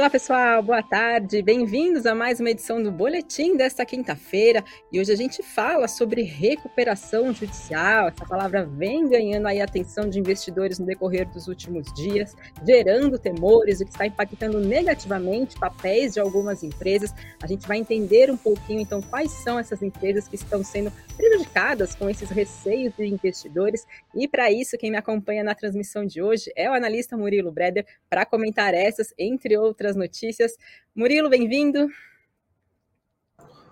Olá, pessoal, boa tarde. Bem-vindos a mais uma edição do Boletim desta quinta-feira. E hoje a gente fala sobre recuperação judicial. Essa palavra vem ganhando aí a atenção de investidores no decorrer dos últimos dias, gerando temores, o que está impactando negativamente papéis de algumas empresas. A gente vai entender um pouquinho, então, quais são essas empresas que estão sendo prejudicadas com esses receios de investidores. E para isso, quem me acompanha na transmissão de hoje é o analista Murilo Breder para comentar essas, entre outras outras notícias. Murilo, bem-vindo.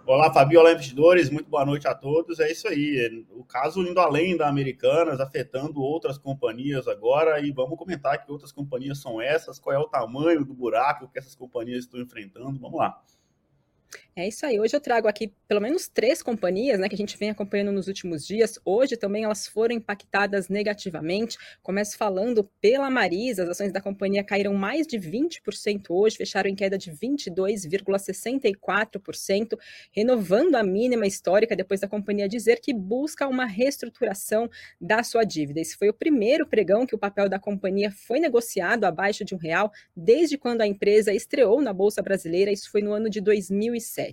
Olá, Fabio, olá, investidores, muito boa noite a todos. É isso aí, o caso indo além da Americanas, afetando outras companhias agora, e vamos comentar que outras companhias são essas, qual é o tamanho do buraco que essas companhias estão enfrentando. Vamos lá. É isso aí. Hoje eu trago aqui pelo menos três companhias, né, que a gente vem acompanhando nos últimos dias. Hoje também elas foram impactadas negativamente. Começo falando pela Marisa, as ações da companhia caíram mais de 20% hoje, fecharam em queda de 22,64%, renovando a mínima histórica depois da companhia dizer que busca uma reestruturação da sua dívida. Esse foi o primeiro pregão que o papel da companhia foi negociado abaixo de um real desde quando a empresa estreou na bolsa brasileira. Isso foi no ano de 2007.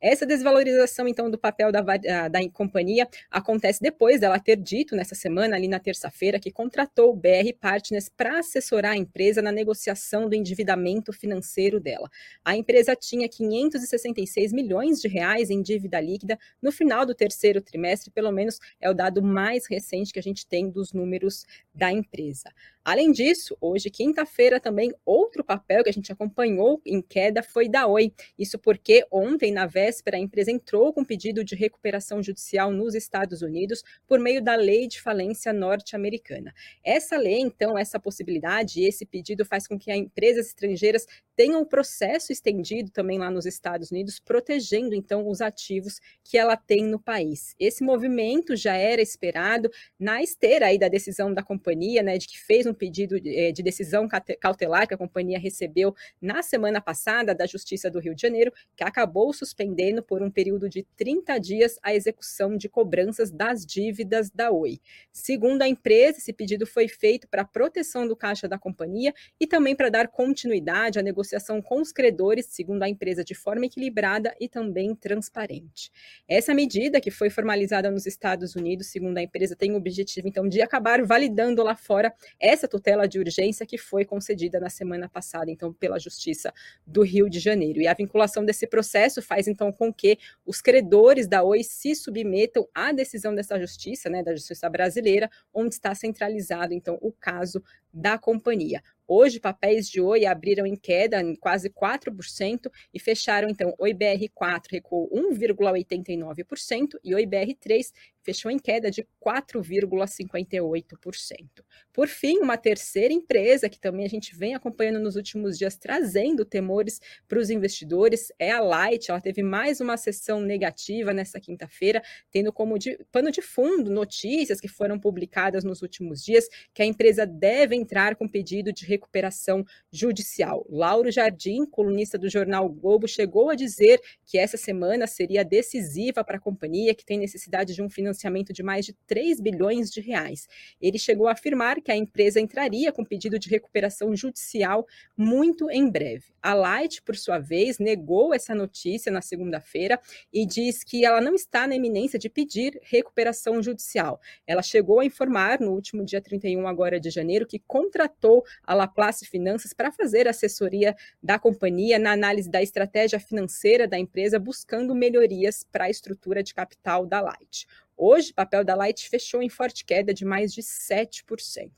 Essa desvalorização, então, do papel da, da companhia acontece depois dela ter dito nessa semana, ali na terça-feira, que contratou o BR Partners para assessorar a empresa na negociação do endividamento financeiro dela. A empresa tinha 566 milhões de reais em dívida líquida no final do terceiro trimestre, pelo menos é o dado mais recente que a gente tem dos números da empresa. Além disso, hoje, quinta-feira, também outro papel que a gente acompanhou em queda foi da Oi. Isso porque ontem, na véspera, a empresa entrou com pedido de recuperação judicial nos Estados Unidos por meio da lei de falência norte-americana. Essa lei, então, essa possibilidade, esse pedido faz com que as empresas estrangeiras tenham o processo estendido também lá nos Estados Unidos, protegendo então os ativos que ela tem no país. Esse movimento já era esperado na esteira aí da decisão da companhia, né, de que fez um um pedido eh, de decisão cautelar que a companhia recebeu na semana passada da Justiça do Rio de Janeiro, que acabou suspendendo por um período de 30 dias a execução de cobranças das dívidas da Oi. Segundo a empresa, esse pedido foi feito para proteção do caixa da companhia e também para dar continuidade à negociação com os credores, segundo a empresa, de forma equilibrada e também transparente. Essa medida, que foi formalizada nos Estados Unidos, segundo a empresa, tem o objetivo, então, de acabar validando lá fora essa essa tutela de urgência que foi concedida na semana passada, então, pela Justiça do Rio de Janeiro. E a vinculação desse processo faz, então, com que os credores da Oi se submetam à decisão dessa justiça, né, da Justiça brasileira, onde está centralizado, então, o caso da companhia. Hoje, papéis de Oi abriram em queda em quase 4% e fecharam, então, Oi BR4 recuou 1,89% e Oi BR3 fechou em queda de 4,58%. Por fim, uma terceira empresa que também a gente vem acompanhando nos últimos dias, trazendo temores para os investidores, é a Light. Ela teve mais uma sessão negativa nessa quinta-feira, tendo como de, pano de fundo notícias que foram publicadas nos últimos dias que a empresa deve entrar com pedido de recuperação judicial. Lauro Jardim, colunista do jornal Globo, chegou a dizer que essa semana seria decisiva para a companhia, que tem necessidade de um financiamento de mais de 3 bilhões de reais. Ele chegou a afirmar que a empresa entraria com pedido de recuperação judicial muito em breve. A Light, por sua vez, negou essa notícia na segunda-feira e diz que ela não está na iminência de pedir recuperação judicial. Ela chegou a informar no último dia 31 agora de janeiro que contratou a Laplace Finanças para fazer assessoria da companhia na análise da estratégia financeira da empresa, buscando melhorias para a estrutura de capital da Light. Hoje, o papel da Light fechou em forte queda de mais de 7%.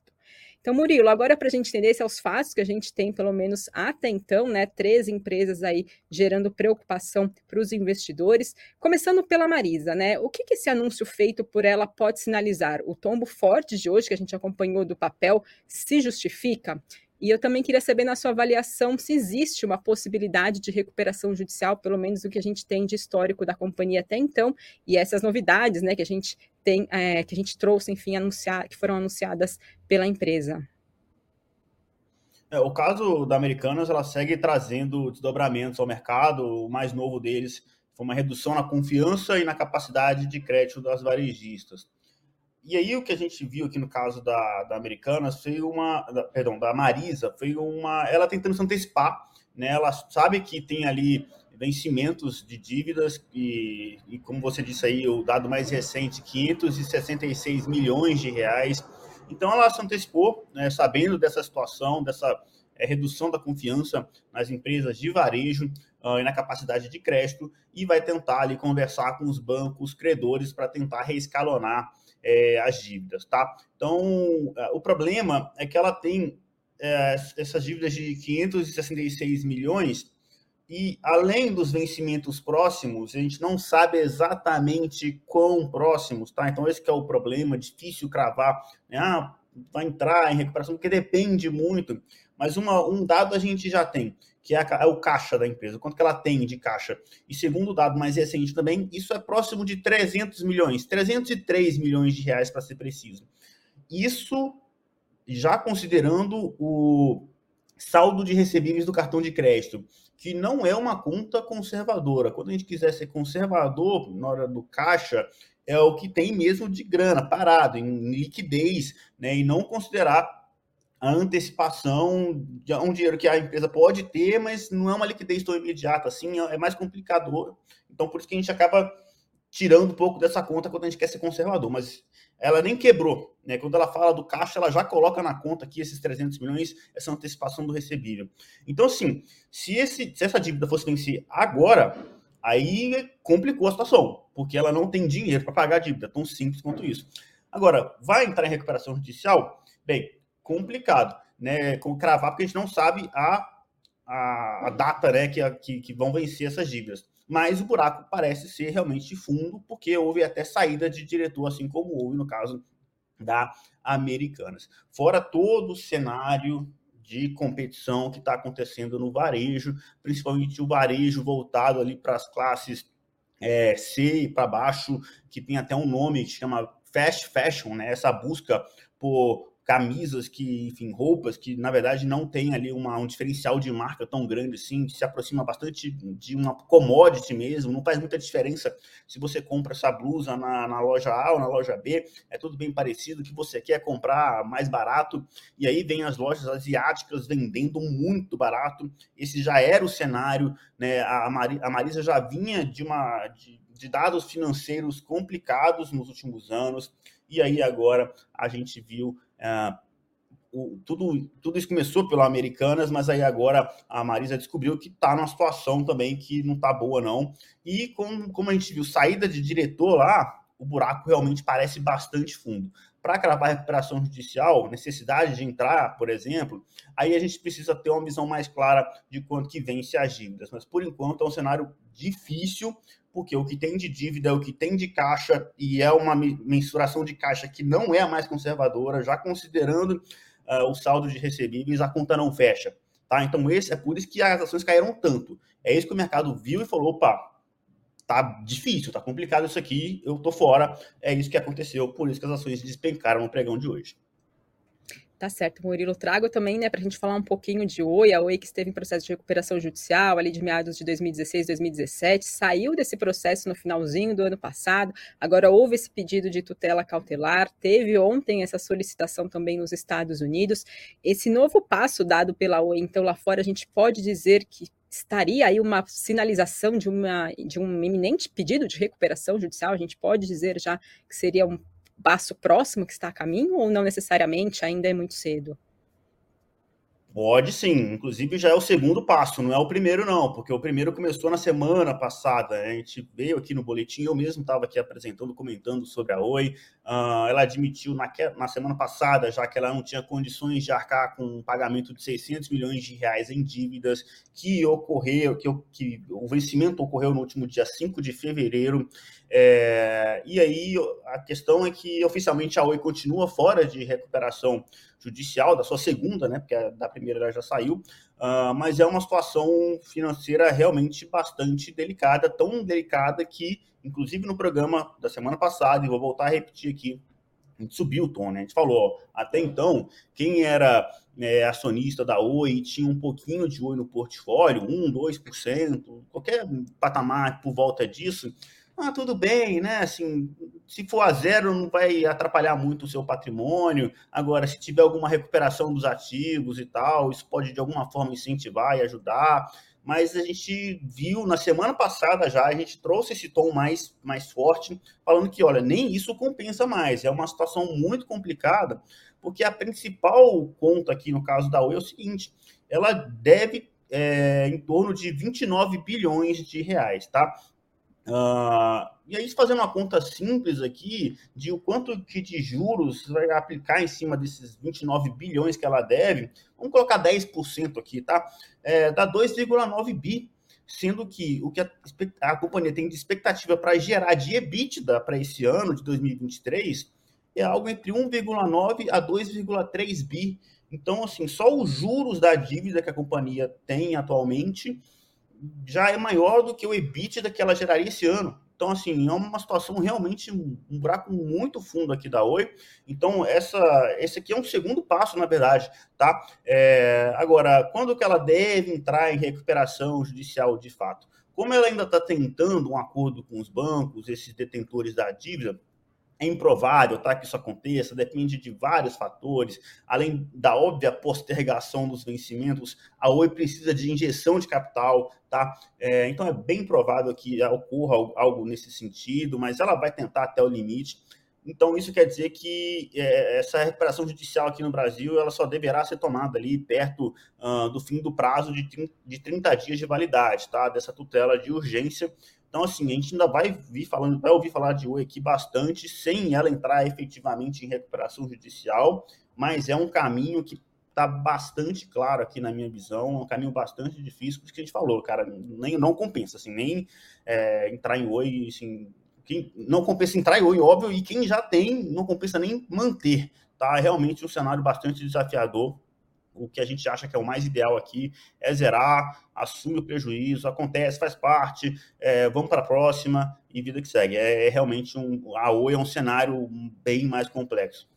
Então, Murilo, agora para a gente entender esses os fatos que a gente tem, pelo menos até então, né, três empresas aí gerando preocupação para os investidores. Começando pela Marisa, né? O que, que esse anúncio feito por ela pode sinalizar? O tombo forte de hoje que a gente acompanhou do papel se justifica? E eu também queria saber, na sua avaliação, se existe uma possibilidade de recuperação judicial, pelo menos o que a gente tem de histórico da companhia até então, e essas novidades né, que a gente tem, é, que a gente trouxe, enfim, anunciar, que foram anunciadas pela empresa. É, o caso da Americanas, ela segue trazendo desdobramentos ao mercado. O mais novo deles foi uma redução na confiança e na capacidade de crédito das varejistas. E aí o que a gente viu aqui no caso da, da foi uma, da, perdão, da Marisa, foi uma, ela tentando se antecipar né, ela sabe que tem ali vencimentos de dívidas e, e, como você disse aí, o dado mais recente, 566 milhões de reais. Então ela se antecipou, né, sabendo dessa situação, dessa é, redução da confiança nas empresas de varejo uh, e na capacidade de crédito e vai tentar ali conversar com os bancos credores para tentar reescalonar é, as dívidas, tá? Então, uh, o problema é que ela tem é, essas dívidas de 566 milhões e além dos vencimentos próximos, a gente não sabe exatamente quão próximos, tá? Então esse é o problema, difícil cravar, né? Ah, vai entrar em recuperação, porque depende muito. Mas uma, um dado a gente já tem, que é, a, é, o caixa da empresa, quanto que ela tem de caixa. E segundo o dado mais recente também, isso é próximo de 300 milhões, 303 milhões de reais para ser preciso. Isso já considerando o saldo de recebíveis do cartão de crédito, que não é uma conta conservadora. Quando a gente quiser ser conservador na hora do caixa, é o que tem mesmo de grana parado, em liquidez, né, e não considerar a antecipação de um dinheiro que a empresa pode ter, mas não é uma liquidez tão imediata assim, é mais complicador. Então, por isso que a gente acaba tirando um pouco dessa conta quando a gente quer ser conservador, mas ela nem quebrou, né? Quando ela fala do caixa, ela já coloca na conta aqui esses 300 milhões, essa antecipação do recebível. Então, assim, se, esse, se essa dívida fosse vencer agora, aí complicou a situação, porque ela não tem dinheiro para pagar a dívida, tão simples quanto isso. Agora, vai entrar em recuperação judicial? Bem, complicado, né? Com cravar, porque a gente não sabe a, a, a data, né, que, que, que vão vencer essas dívidas. Mas o buraco parece ser realmente fundo, porque houve até saída de diretor, assim como houve no caso da Americanas. Fora todo o cenário de competição que está acontecendo no varejo, principalmente o varejo voltado ali para as classes é, C e para baixo, que tem até um nome que chama fast fashion, né? Essa busca por camisas que, enfim, roupas que na verdade não tem ali uma, um diferencial de marca tão grande assim, se aproxima bastante de uma commodity mesmo, não faz muita diferença se você compra essa blusa na, na loja A ou na loja B, é tudo bem parecido, que você quer comprar mais barato, e aí vem as lojas asiáticas vendendo muito barato, esse já era o cenário, né, a, Mari, a Marisa já vinha de uma... De, de dados financeiros complicados nos últimos anos, e aí agora a gente viu é, o, tudo, tudo isso começou pela Americanas, mas aí agora a Marisa descobriu que está numa situação também que não está boa, não. E como, como a gente viu, saída de diretor lá, o buraco realmente parece bastante fundo. Para cravar a recuperação judicial, necessidade de entrar, por exemplo, aí a gente precisa ter uma visão mais clara de quanto que vence as dívidas. Mas por enquanto é um cenário difícil, porque o que tem de dívida o que tem de caixa e é uma mensuração de caixa que não é a mais conservadora, já considerando uh, o saldo de recebíveis, a conta não fecha. Tá? Então, esse é por isso que as ações caíram tanto. É isso que o mercado viu e falou: opa, tá difícil, tá complicado isso aqui, eu tô fora. É isso que aconteceu, por isso que as ações despencaram no pregão de hoje. Tá certo, Murilo. Trago também, né, para a gente falar um pouquinho de Oi, a Oi que esteve em processo de recuperação judicial ali de meados de 2016, 2017, saiu desse processo no finalzinho do ano passado, agora houve esse pedido de tutela cautelar, teve ontem essa solicitação também nos Estados Unidos. Esse novo passo dado pela Oi, então lá fora, a gente pode dizer que estaria aí uma sinalização de, uma, de um iminente pedido de recuperação judicial, a gente pode dizer já que seria um passo próximo que está a caminho ou não necessariamente ainda é muito cedo? Pode sim, inclusive já é o segundo passo, não é o primeiro não, porque o primeiro começou na semana passada, a gente veio aqui no boletim, eu mesmo estava aqui apresentando, comentando sobre a Oi, uh, ela admitiu na, na semana passada já que ela não tinha condições de arcar com um pagamento de 600 milhões de reais em dívidas que ocorreu, que, que o vencimento ocorreu no último dia 5 de fevereiro, é, e aí a questão é que oficialmente a Oi continua fora de recuperação judicial, da sua segunda, né? Porque a da primeira ela já saiu, uh, mas é uma situação financeira realmente bastante delicada, tão delicada que, inclusive no programa da semana passada, e vou voltar a repetir aqui, a gente subiu o tom, né? A gente falou, ó, até então, quem era é, acionista da Oi tinha um pouquinho de Oi no portfólio, 1, 2%, qualquer patamar por volta disso, ah, tudo bem, né? Assim, se for a zero, não vai atrapalhar muito o seu patrimônio. Agora, se tiver alguma recuperação dos ativos e tal, isso pode de alguma forma incentivar e ajudar. Mas a gente viu na semana passada já, a gente trouxe esse tom mais, mais forte, falando que, olha, nem isso compensa mais. É uma situação muito complicada, porque a principal conta aqui no caso da Oi é o seguinte: ela deve é, em torno de 29 bilhões de reais, tá? Uh, e aí, fazendo uma conta simples aqui, de o quanto que de juros vai aplicar em cima desses 29 bilhões que ela deve, vamos colocar 10% aqui, tá? É, dá 2,9 bi, sendo que o que a, a companhia tem de expectativa para gerar de EBITDA para esse ano de 2023 é algo entre 1,9 a 2,3 bi. Então, assim, só os juros da dívida que a companhia tem atualmente já é maior do que o EBITDA que ela geraria esse ano. Então, assim, é uma situação realmente um, buraco muito fundo aqui da Oi. Então, essa, esse aqui é um segundo passo, na verdade, tá? É, agora, quando que ela deve entrar em recuperação judicial de fato? Como ela ainda está tentando um acordo com os bancos, esses detentores da dívida, é improvável tá, que isso aconteça, depende de vários fatores, além da óbvia postergação dos vencimentos, a Oi precisa de injeção de capital, tá? É, então é bem provável que ocorra algo nesse sentido, mas ela vai tentar até o limite. Então isso quer dizer que é, essa recuperação judicial aqui no Brasil ela só deverá ser tomada ali perto uh, do fim do prazo de 30, de 30 dias de validade, tá? Dessa tutela de urgência então, assim, a gente ainda vai vir falando, vai ouvir falar de Oi aqui bastante, sem ela entrar efetivamente em recuperação judicial, mas é um caminho que está bastante claro aqui na minha visão, é um caminho bastante difícil, porque a gente falou, cara, nem, não compensa, assim, nem é, entrar em Oi, assim, quem, não compensa entrar em Oi, óbvio, e quem já tem, não compensa nem manter, tá? É realmente um cenário bastante desafiador o que a gente acha que é o mais ideal aqui é zerar, assume o prejuízo, acontece, faz parte, é, vamos para a próxima e vida que segue. É, é, realmente um. A Oi é um cenário bem mais complexo.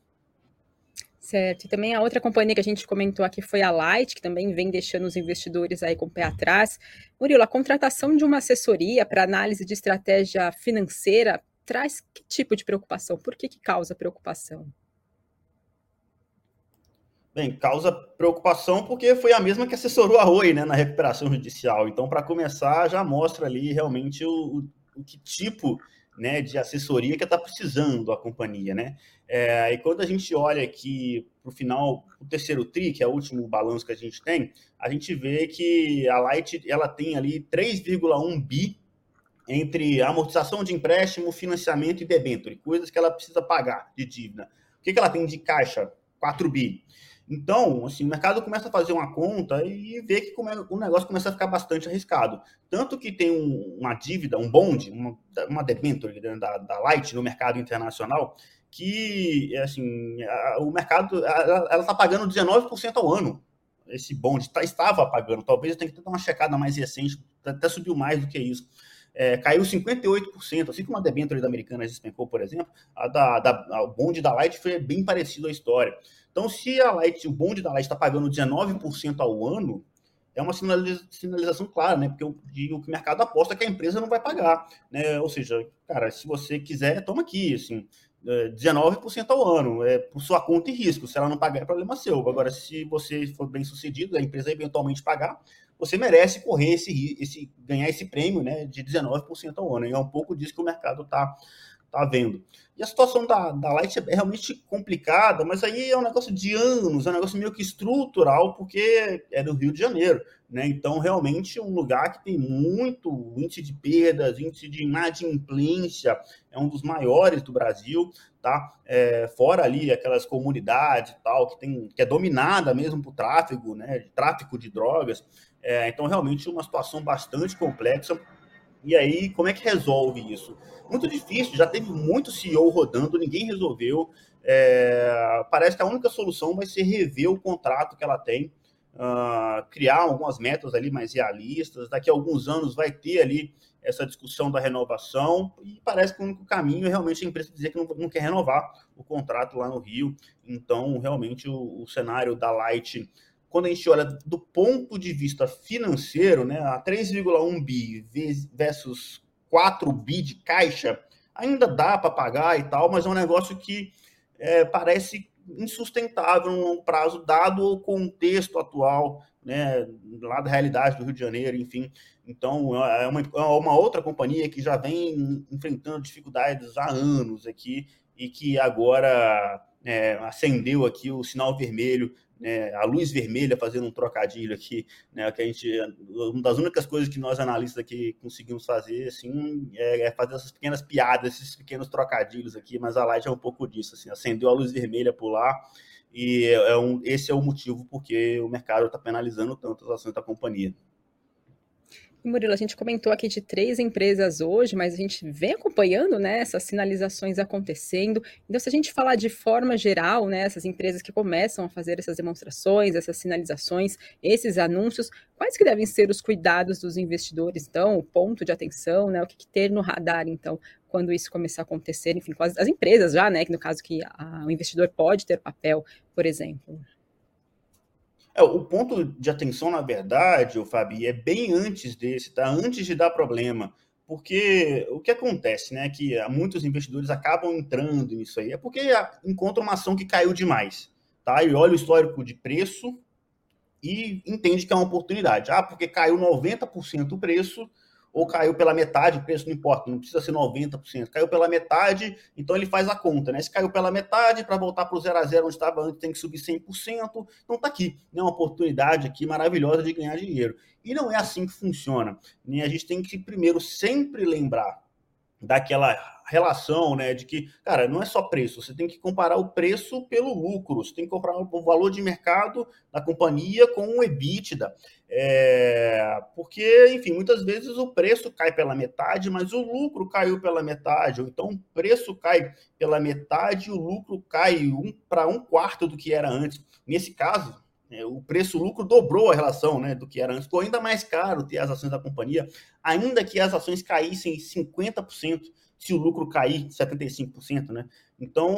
Certo. E também a outra companhia que a gente comentou aqui foi a Light, que também vem deixando os investidores aí com o pé atrás. Murilo, a contratação de uma assessoria para análise de estratégia financeira traz que tipo de preocupação? Por que, que causa preocupação? Bem, causa preocupação porque foi a mesma que assessorou a Oi né, na recuperação judicial. Então, para começar, já mostra ali realmente o, o, que tipo né, de assessoria que está precisando a companhia. Né? É, e quando a gente olha aqui para o final, o terceiro TRI, que é o último balanço que a gente tem, a gente vê que a Light ela tem ali 3,1 bi entre amortização de empréstimo, financiamento e debênture, coisas que ela precisa pagar de dívida. O que, que ela tem de caixa? 4 bi. Então, assim, o mercado começa a fazer uma conta e vê que o negócio começa a ficar bastante arriscado. Tanto que tem um, uma dívida, um bond, uma, uma debenture da, da Light no mercado internacional, que, assim, a, o mercado, ela está pagando 19% ao ano. Esse bond tá, estava pagando, talvez eu tenha que dar uma checada mais recente, até subiu mais do que isso. É, caiu 58%, assim como a debenture da Americanas despencou, por exemplo, a da, da, o bonde da Light foi bem parecido à história. Então, se a Light, o bonde da Light está pagando 19% ao ano, é uma sinalização clara, né? Porque o, que o mercado aposta que a empresa não vai pagar, né? Ou seja, cara, se você quiser, toma aqui, assim, 19% é, ao ano, é por sua conta e risco. Se ela não pagar, é problema seu. Agora, se você for bem sucedido, a empresa eventualmente pagar, você merece correr esse, esse ganhar esse prêmio, né, de 19% ao ano. E é um pouco disso que o mercado está tá vendo. E a situação da, da Light é realmente complicada, mas aí é um negócio de anos, é um negócio meio que estrutural, porque é do Rio de Janeiro, né? Então, realmente, um lugar que tem muito índice de perdas, índice de inadimplência, é um dos maiores do Brasil, tá? É, fora ali aquelas comunidades e tal, que, tem, que é dominada mesmo por tráfego, né? Tráfico de drogas. É, então, realmente, uma situação bastante complexa e aí, como é que resolve isso? Muito difícil, já teve muito CEO rodando, ninguém resolveu. É, parece que a única solução vai ser rever o contrato que ela tem, uh, criar algumas metas ali mais realistas. Daqui a alguns anos vai ter ali essa discussão da renovação, e parece que o único caminho é realmente a empresa dizer que não, não quer renovar o contrato lá no Rio. Então, realmente, o, o cenário da Light quando a gente olha do ponto de vista financeiro, né, a 3,1 bi versus 4 bi de caixa, ainda dá para pagar e tal, mas é um negócio que é, parece insustentável no longo prazo, dado o contexto atual, né, lá da realidade do Rio de Janeiro, enfim. Então, é uma, é uma outra companhia que já vem enfrentando dificuldades há anos aqui e que agora é, acendeu aqui o sinal vermelho né, a luz vermelha, fazendo um trocadilho aqui, né, que a gente, uma das únicas coisas que nós analistas aqui conseguimos fazer, assim, é, é fazer essas pequenas piadas, esses pequenos trocadilhos aqui, mas a Light é um pouco disso, assim, acendeu a luz vermelha por lá, e é um, esse é o motivo porque o mercado está penalizando tanto as ações da companhia. Murilo, a gente comentou aqui de três empresas hoje, mas a gente vem acompanhando né, essas sinalizações acontecendo. Então, se a gente falar de forma geral, né, essas empresas que começam a fazer essas demonstrações, essas sinalizações, esses anúncios, quais que devem ser os cuidados dos investidores, então, o ponto de atenção, né, o que, que ter no radar, então, quando isso começar a acontecer, enfim, com as, as empresas já, né, que no caso que a, o investidor pode ter papel, por exemplo. É, o ponto de atenção, na verdade, o Fabi, é bem antes desse, tá? Antes de dar problema. Porque o que acontece, né? Que muitos investidores acabam entrando nisso aí, é porque encontram uma ação que caiu demais, tá? E olha o histórico de preço e entende que é uma oportunidade. Ah, porque caiu 90% o preço, ou caiu pela metade, o preço não importa, não precisa ser 90%, caiu pela metade, então ele faz a conta, né? Se caiu pela metade, para voltar para o zero a zero onde estava antes, tem que subir 100%, então está aqui, né? Uma oportunidade aqui maravilhosa de ganhar dinheiro. E não é assim que funciona. Né? A gente tem que primeiro sempre lembrar daquela relação, né, de que, cara, não é só preço, você tem que comparar o preço pelo lucro, você tem que comparar o valor de mercado da companhia com o EBITDA, é, porque, enfim, muitas vezes o preço cai pela metade, mas o lucro caiu pela metade, ou então o preço cai pela metade e o lucro cai um, para um quarto do que era antes. Nesse caso, o preço-lucro dobrou a relação né, do que era antes. Ficou ainda mais caro ter as ações da companhia, ainda que as ações caíssem 50%, se o lucro cair 75%, né? Então,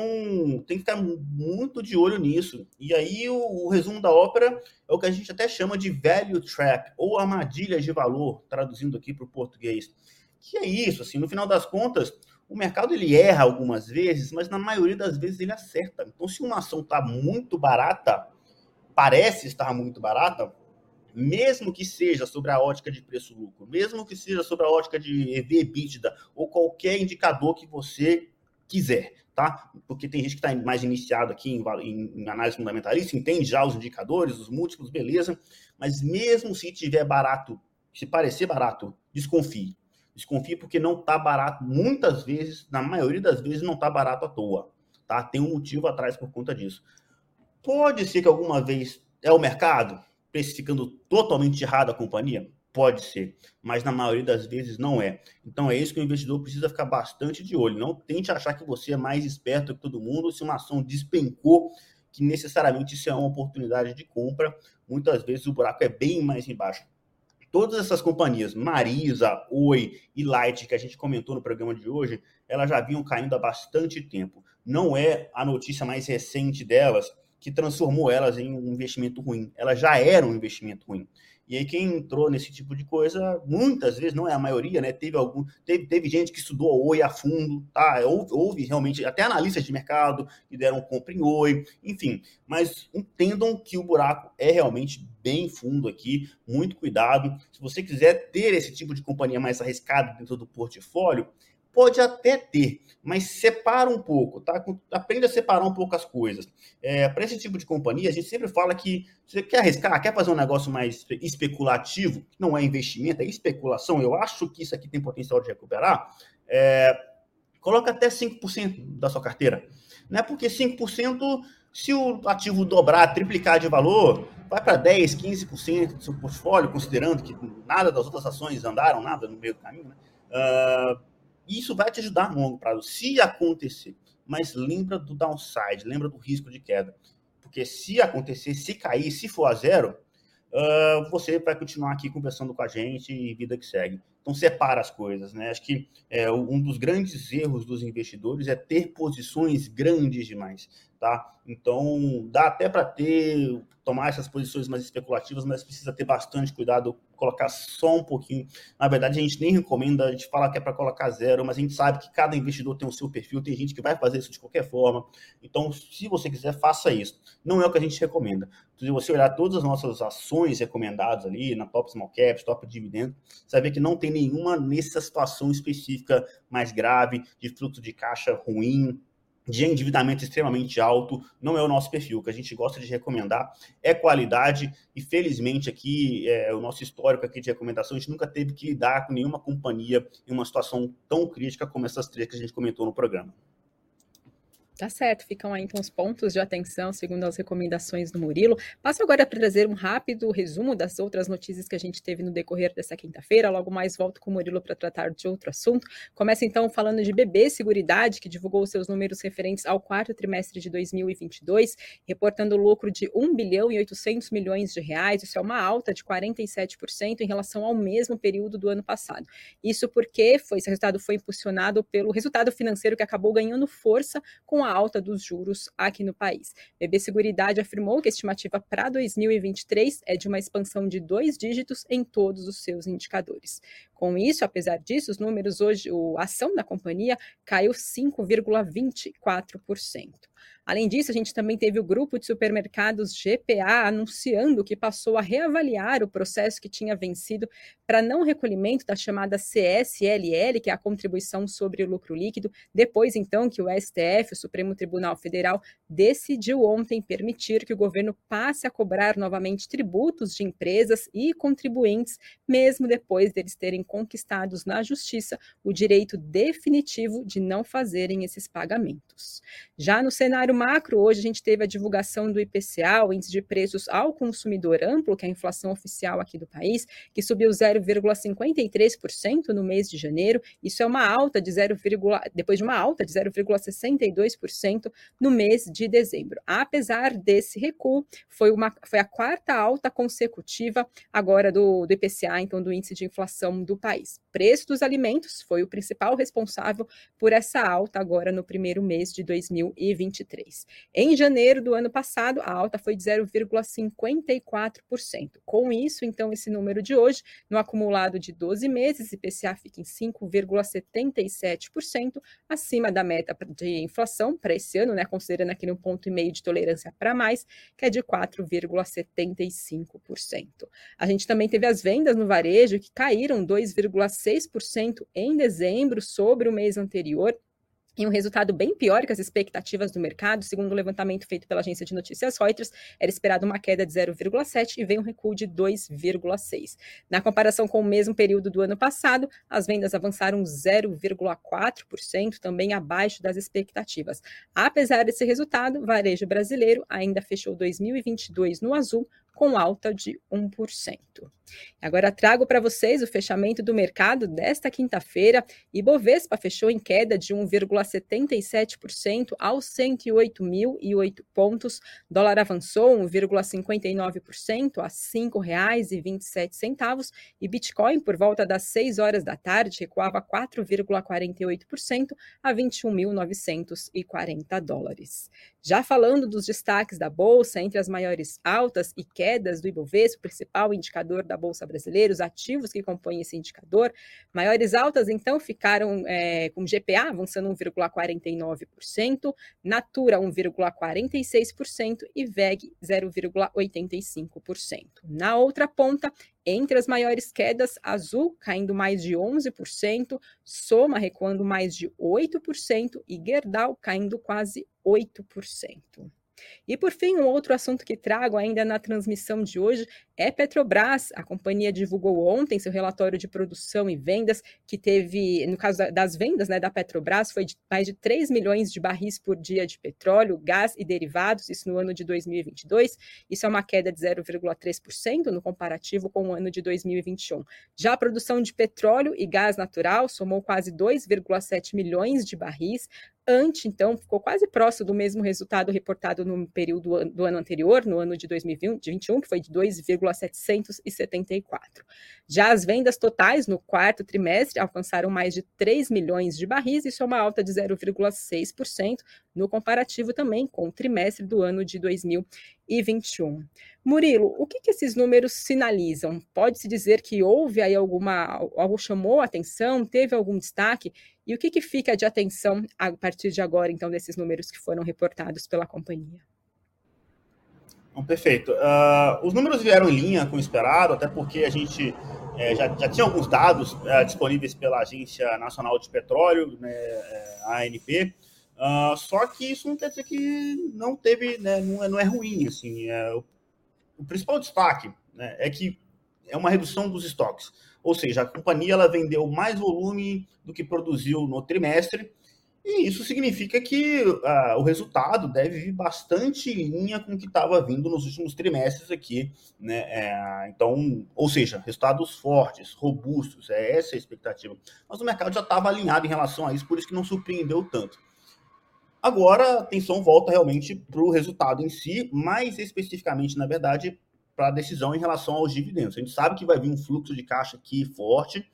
tem que ficar muito de olho nisso. E aí, o, o, resumo da ópera é o que a gente até chama de value trap, ou armadilha de valor, traduzindo aqui para o português. Que é isso, assim, no final das contas, o mercado ele erra algumas vezes, mas na maioria das vezes ele acerta. Então, se uma ação está muito barata, parece estar muito barata, mesmo que seja sobre a ótica de preço-lucro, mesmo que seja sobre a ótica de EV/EBITDA ou qualquer indicador que você quiser, tá? Porque tem gente que está mais iniciado aqui em, em, em, análise fundamentalista, entende já os indicadores, os múltiplos, beleza, mas mesmo se tiver barato, se parecer barato, desconfie. Desconfie porque não está barato, muitas vezes, na maioria das vezes, não está barato à toa, tá? Tem um motivo atrás por conta disso. Pode ser que alguma vez é o mercado? precificando totalmente errado a companhia? Pode ser, mas na maioria das vezes não é. Então é isso que o investidor precisa ficar bastante de olho. Não tente achar que você é mais esperto que todo mundo. Se uma ação despencou, que necessariamente isso é uma oportunidade de compra. Muitas vezes o buraco é bem mais embaixo. Todas essas companhias, Marisa, Oi e Light, que a gente comentou no programa de hoje, elas já vinham caindo há bastante tempo. Não é a notícia mais recente delas que transformou elas em um investimento ruim. Elas já eram um investimento ruim. E aí quem entrou nesse tipo de coisa, muitas vezes, não é a maioria, né? Teve algum, teve, teve gente que estudou Oi a fundo, tá? Houve, houve realmente até analistas de mercado que deram compra em Oi, enfim. Mas entendam que o buraco é realmente bem fundo aqui, muito cuidado. Se você quiser ter esse tipo de companhia mais arriscada dentro do portfólio, Pode até ter, mas separa um pouco, tá? Aprenda a separar um pouco as coisas. É, Para esse tipo de companhia, a gente sempre fala que você quer arriscar, quer fazer um negócio mais especulativo, não é investimento, é especulação. Eu acho que isso aqui tem potencial de recuperar. É, coloca até 5% da sua carteira. Né? Porque 5%, se o ativo dobrar, triplicar de valor, vai para 10, 15% do seu portfólio, considerando que nada das outras ações andaram, nada no meio do caminho. Né? Uh, isso vai te ajudar no longo prazo, se acontecer. Mas lembra do downside, lembra do risco de queda. Porque se acontecer, se cair, se for a zero, uh, você vai continuar aqui conversando com a gente e vida que segue. Então separa as coisas, né? Acho que é, um dos grandes erros dos investidores é ter posições grandes demais. Tá? Então, dá até para ter, tomar essas posições mais especulativas, mas precisa ter bastante cuidado, colocar só um pouquinho. Na verdade, a gente nem recomenda, a gente fala que é para colocar zero, mas a gente sabe que cada investidor tem o seu perfil, tem gente que vai fazer isso de qualquer forma. Então, se você quiser, faça isso. Não é o que a gente recomenda. Se você olhar todas as nossas ações recomendadas ali, na Top Small Caps, Top Dividend, você vai ver que não tem nenhuma nessa situação específica mais grave, de fluxo de caixa ruim, de endividamento extremamente alto, não é o nosso perfil. O que a gente gosta de recomendar é qualidade e, felizmente, aqui, é, o nosso histórico aqui de recomendação, a gente nunca teve que lidar com nenhuma companhia em uma situação tão crítica como essas três que a gente comentou no programa. Tá certo, ficam aí então os pontos de atenção, segundo as recomendações do Murilo. Passo agora para trazer um rápido resumo das outras notícias que a gente teve no decorrer dessa quinta-feira. Logo mais volto com o Murilo para tratar de outro assunto. Começa então falando de BB Seguridade, que divulgou seus números referentes ao quarto trimestre de 2022, reportando lucro de 1 bilhão e 800 milhões de reais. Isso é uma alta de 47% em relação ao mesmo período do ano passado. Isso porque foi, esse resultado foi impulsionado pelo resultado financeiro que acabou ganhando força com a alta dos juros aqui no país. BB Seguridade afirmou que a estimativa para 2023 é de uma expansão de dois dígitos em todos os seus indicadores. Com isso, apesar disso, os números hoje, a ação da companhia caiu 5,24%. Além disso, a gente também teve o grupo de supermercados GPA anunciando que passou a reavaliar o processo que tinha vencido para não recolhimento da chamada CSLL, que é a contribuição sobre o lucro líquido, depois então que o STF, o Supremo Tribunal Federal, decidiu ontem permitir que o governo passe a cobrar novamente tributos de empresas e contribuintes, mesmo depois deles terem conquistados na justiça o direito definitivo de não fazerem esses pagamentos. Já no cenário macro, hoje a gente teve a divulgação do IPCA, o índice de preços ao consumidor amplo, que é a inflação oficial aqui do país, que subiu 0,53% no mês de janeiro. Isso é uma alta de 0, depois de uma alta de 0,62% no mês de dezembro. Apesar desse recuo, foi, uma, foi a quarta alta consecutiva agora do, do IPCA, então do índice de inflação do país. Preço dos alimentos foi o principal responsável por essa alta agora no primeiro mês de 2023. Em janeiro do ano passado, a alta foi de 0,54%. Com isso, então, esse número de hoje, no acumulado de 12 meses, IPCA fica em 5,77%, acima da meta de inflação para esse ano, né, considerando aquele um ponto e meio de tolerância para mais, que é de 4,75%. A gente também teve as vendas no varejo que caíram 2,6% em dezembro sobre o mês anterior e um resultado bem pior que as expectativas do mercado, segundo o levantamento feito pela agência de notícias Reuters, era esperado uma queda de 0,7 e veio um recuo de 2,6. Na comparação com o mesmo período do ano passado, as vendas avançaram 0,4%, também abaixo das expectativas. Apesar desse resultado, varejo brasileiro ainda fechou 2022 no azul, com alta de 1%. Agora trago para vocês o fechamento do mercado desta quinta-feira. Ibovespa fechou em queda de 1,77% aos 108.008 pontos. Dólar avançou 1,59% a R$ 5,27 e Bitcoin por volta das 6 horas da tarde recuava 4,48% a 21.940 dólares. Já falando dos destaques da bolsa, entre as maiores altas e quedas do Ibovespa, principal indicador da bolsa brasileira, os ativos que compõem esse indicador, maiores altas então ficaram é, com GPA avançando 1,49%, Natura 1,46% e VEG 0,85%. Na outra ponta, entre as maiores quedas, Azul caindo mais de 11%, Soma recuando mais de 8% e Gerdau caindo quase 8%. E por fim, um outro assunto que trago ainda na transmissão de hoje é Petrobras. A companhia divulgou ontem seu relatório de produção e vendas, que teve, no caso das vendas né, da Petrobras, foi de mais de 3 milhões de barris por dia de petróleo, gás e derivados, isso no ano de 2022. Isso é uma queda de 0,3% no comparativo com o ano de 2021. Já a produção de petróleo e gás natural somou quase 2,7 milhões de barris, ante, então, ficou quase próximo do mesmo resultado reportado no período do ano anterior, no ano de 2021, que foi de 2,774. Já as vendas totais no quarto trimestre alcançaram mais de 3 milhões de barris, isso é uma alta de 0,6% no comparativo também com o trimestre do ano de 2021. Murilo, o que, que esses números sinalizam? Pode-se dizer que houve aí alguma, algo chamou a atenção, teve algum destaque? E o que, que fica de atenção a partir de agora, então, desses números que foram reportados pela companhia? Bom, perfeito. Uh, os números vieram em linha com o esperado, até porque a gente é, já, já tinha alguns dados é, disponíveis pela Agência Nacional de Petróleo, né, é, a ANP, uh, só que isso não quer dizer que não teve, né, não, é, não é ruim. Assim, é, o, o, principal destaque né, é que é uma redução dos estoques, ou seja, a companhia ela vendeu mais volume do que produziu no trimestre, e isso significa que uh, o resultado deve vir bastante em linha com o que estava vindo nos últimos trimestres aqui, né? É, então, ou seja, resultados fortes, robustos, é essa a expectativa. Mas o mercado já estava alinhado em relação a isso, por isso que não surpreendeu tanto. Agora, a atenção volta realmente para o resultado em si, mais especificamente, na verdade, para a decisão em relação aos dividendos. A gente sabe que vai vir um fluxo de caixa aqui forte,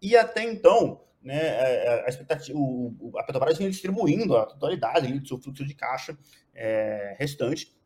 e até então né, é, é, a, expectativa, o, a Petrobras vinha distribuindo a totalidade do seu fluxo de caixa é, restante.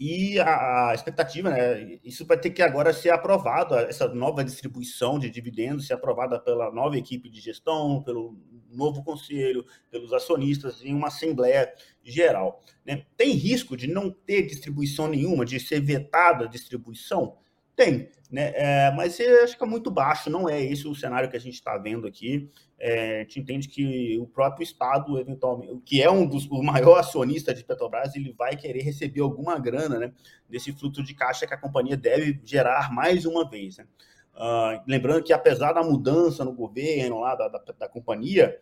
E a, a, expectativa, né, isso vai ter que agora ser aprovado, essa nova distribuição de dividendos ser aprovada pela nova equipe de gestão, pelo novo conselho, pelos acionistas em uma assembleia geral. Né? Tem risco de não ter distribuição nenhuma, de ser vetada a distribuição? Tem, né? É, mas acho que é muito baixo, não é esse o cenário que a gente está vendo aqui. É, a gente entende que o próprio Estado, eventualmente, que é um dos maiores acionistas de Petrobras, ele vai querer receber alguma grana né, desse fluxo de caixa que a companhia deve gerar mais uma vez. Né? Uh, lembrando que, apesar da mudança no governo lá da, da, da companhia,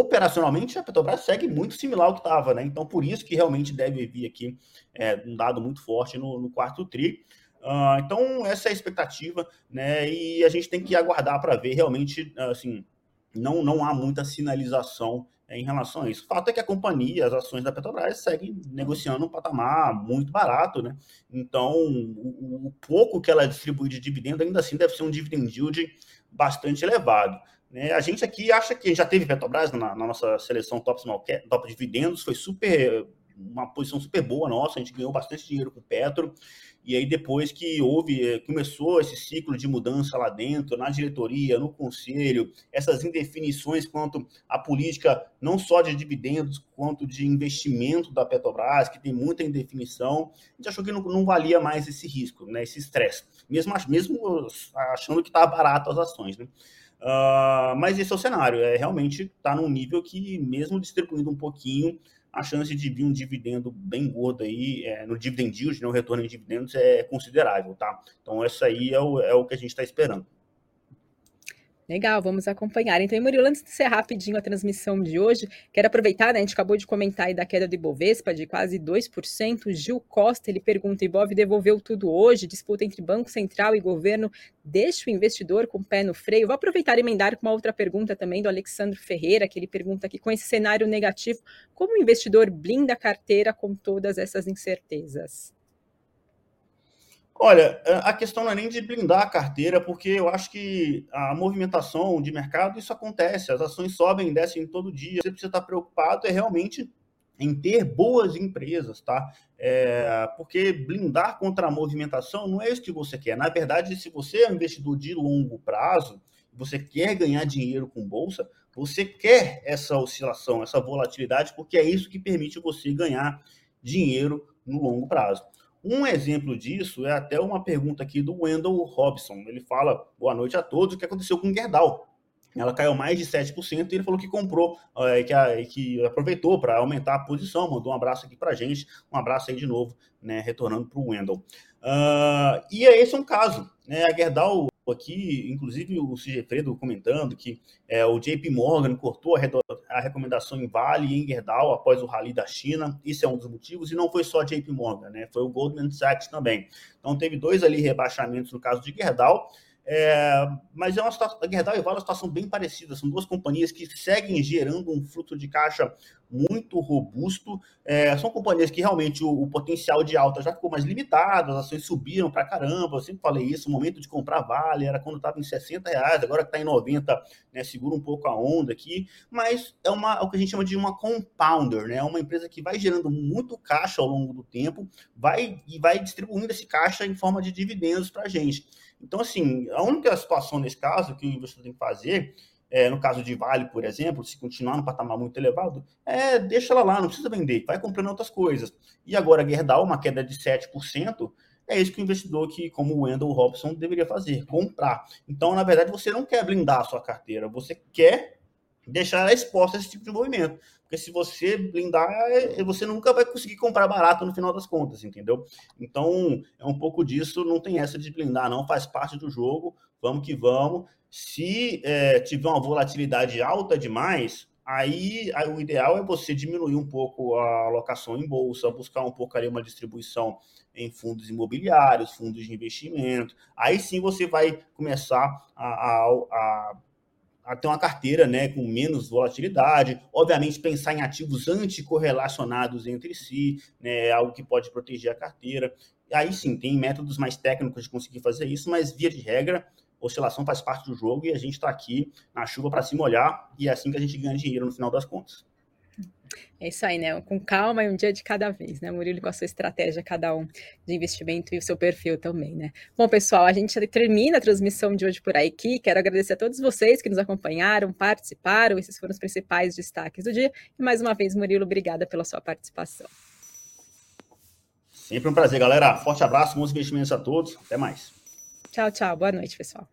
operacionalmente a Petrobras segue muito similar ao que estava, né? Então, por isso que realmente deve vir aqui é, um dado muito forte no, no quarto TRI. Uh, então, essa é a expectativa, né? E a gente tem que aguardar para ver realmente, assim, não, não há muita sinalização é, em relação a isso. O fato é que a companhia, as ações da Petrobras, seguem negociando um patamar muito barato, né? Então, o, o pouco que ela distribui de dividendo, ainda assim, deve ser um dividend yield bastante elevado. Né? A gente aqui acha que já teve Petrobras na, na nossa seleção top, small cap, top dividendos, foi super uma posição super boa nossa, a gente ganhou bastante dinheiro com o Petro. E aí, depois que houve, eh, começou esse ciclo de mudança lá dentro, na diretoria, no conselho, essas indefinições quanto à política, não só de dividendos, quanto de investimento da Petrobras, que tem muita indefinição, a gente achou que não, não valia mais esse risco, né, esse estresse, mesmo, mesmo achando que estava barato as ações. Né? Uh, mas esse é o cenário, é realmente está num nível que, mesmo distribuindo um pouquinho, a chance de vir um dividendo bem gordo aí é, no dividend yield, né, retorno em dividendos, é considerável, tá? Então, essa aí é o, é o que a gente está esperando. Legal, vamos acompanhar. Então, Murilo, antes de ser rapidinho a transmissão de hoje, quero aproveitar, né, a gente acabou de comentar aí da queda do Ibovespa de quase 2%. Gil Costa, ele pergunta, Ibov devolveu tudo hoje, disputa entre Banco Central e governo deixa o investidor com o pé no freio? Vou aproveitar e emendar com uma outra pergunta também do Alexandre Ferreira, que ele pergunta aqui, com esse cenário negativo, como o investidor blinda a carteira com todas essas incertezas? Olha, a questão não é nem de blindar a carteira, porque eu acho que a movimentação de mercado, isso acontece, as ações sobem e descem todo dia. Você precisa estar preocupado é realmente em ter boas empresas, tá? É, porque blindar contra a movimentação não é isso que você quer. Na verdade, se você é um investidor de longo prazo, você quer ganhar dinheiro com bolsa, você quer essa oscilação, essa volatilidade, porque é isso que permite você ganhar dinheiro no longo prazo. Um exemplo disso é até uma pergunta aqui do Wendell Robson. Ele fala: boa noite a todos, o que aconteceu com Gerdau? Ela caiu mais de 7% e ele falou que comprou, é, que, que aproveitou para aumentar a posição, mandou um abraço aqui para a gente, um abraço aí de novo, né, retornando para o Wendell. Uh, e é esse é um caso, né, a Gerdau aqui, inclusive o Sigefredo comentando que é, o JP Morgan cortou a, a, recomendação em Vale e em Gerdau após o rally da China. Isso é um dos motivos, e não foi só JP Morgan, né? Foi o Goldman Sachs também. Então teve dois ali rebaixamentos no caso de Gerdau. É, mas é uma situação, a Gerdau e Vale é uma situação bem parecida. São duas companhias que seguem gerando um fluxo de caixa muito robusto. É, são companhias que realmente o, o, potencial de alta já ficou mais limitado, as ações subiram para caramba. Eu sempre falei isso: o momento de comprar Vale era quando estava em 60 reais, agora que está em 90, né, segura um pouco a onda aqui. Mas é, uma, é o que a gente chama de uma compounder, né? É uma empresa que vai gerando muito caixa ao longo do tempo, vai e vai distribuindo esse caixa em forma de dividendos para a gente. Então, assim, a única situação nesse caso que o investidor tem que fazer, é, no caso de Vale, por exemplo, se continuar no patamar muito elevado, é deixa ela lá, não precisa vender, vai comprando outras coisas. E agora, Gerdau, uma queda de 7%, é isso que o investidor que, como o Wendell Robson, deveria fazer, comprar. Então, na verdade, você não quer blindar a sua carteira, você quer deixar ela exposta a esse tipo de movimento. Porque se você blindar, é, você nunca vai conseguir comprar barato no final das contas, entendeu? Então, é um pouco disso, não tem essa de blindar, não, faz parte do jogo, vamos que vamos. Se é, tiver uma volatilidade alta demais, aí, aí, o ideal é você diminuir um pouco a alocação em bolsa, buscar um pouco ali uma distribuição em fundos imobiliários, fundos de investimento. Aí sim você vai começar a, a, a a ter uma carteira né, com menos volatilidade, obviamente pensar em ativos anticorrelacionados entre si, né, algo que pode proteger a carteira. Aí sim, tem métodos mais técnicos de conseguir fazer isso, mas via de regra, oscilação faz parte do jogo e a gente está aqui na chuva para se molhar e é assim que a gente ganha dinheiro no final das contas. É isso aí, né? Com calma e um dia de cada vez, né? Murilo com a sua estratégia, cada um de investimento e o seu perfil também, né? Bom, pessoal, a gente termina a transmissão de hoje por aqui. Quero agradecer a todos vocês que nos acompanharam, participaram. Esses foram os principais destaques do dia. E mais uma vez, Murilo, obrigada pela sua participação. Sempre um prazer, galera. Forte abraço, bons investimentos a todos. Até mais. Tchau, tchau. Boa noite, pessoal.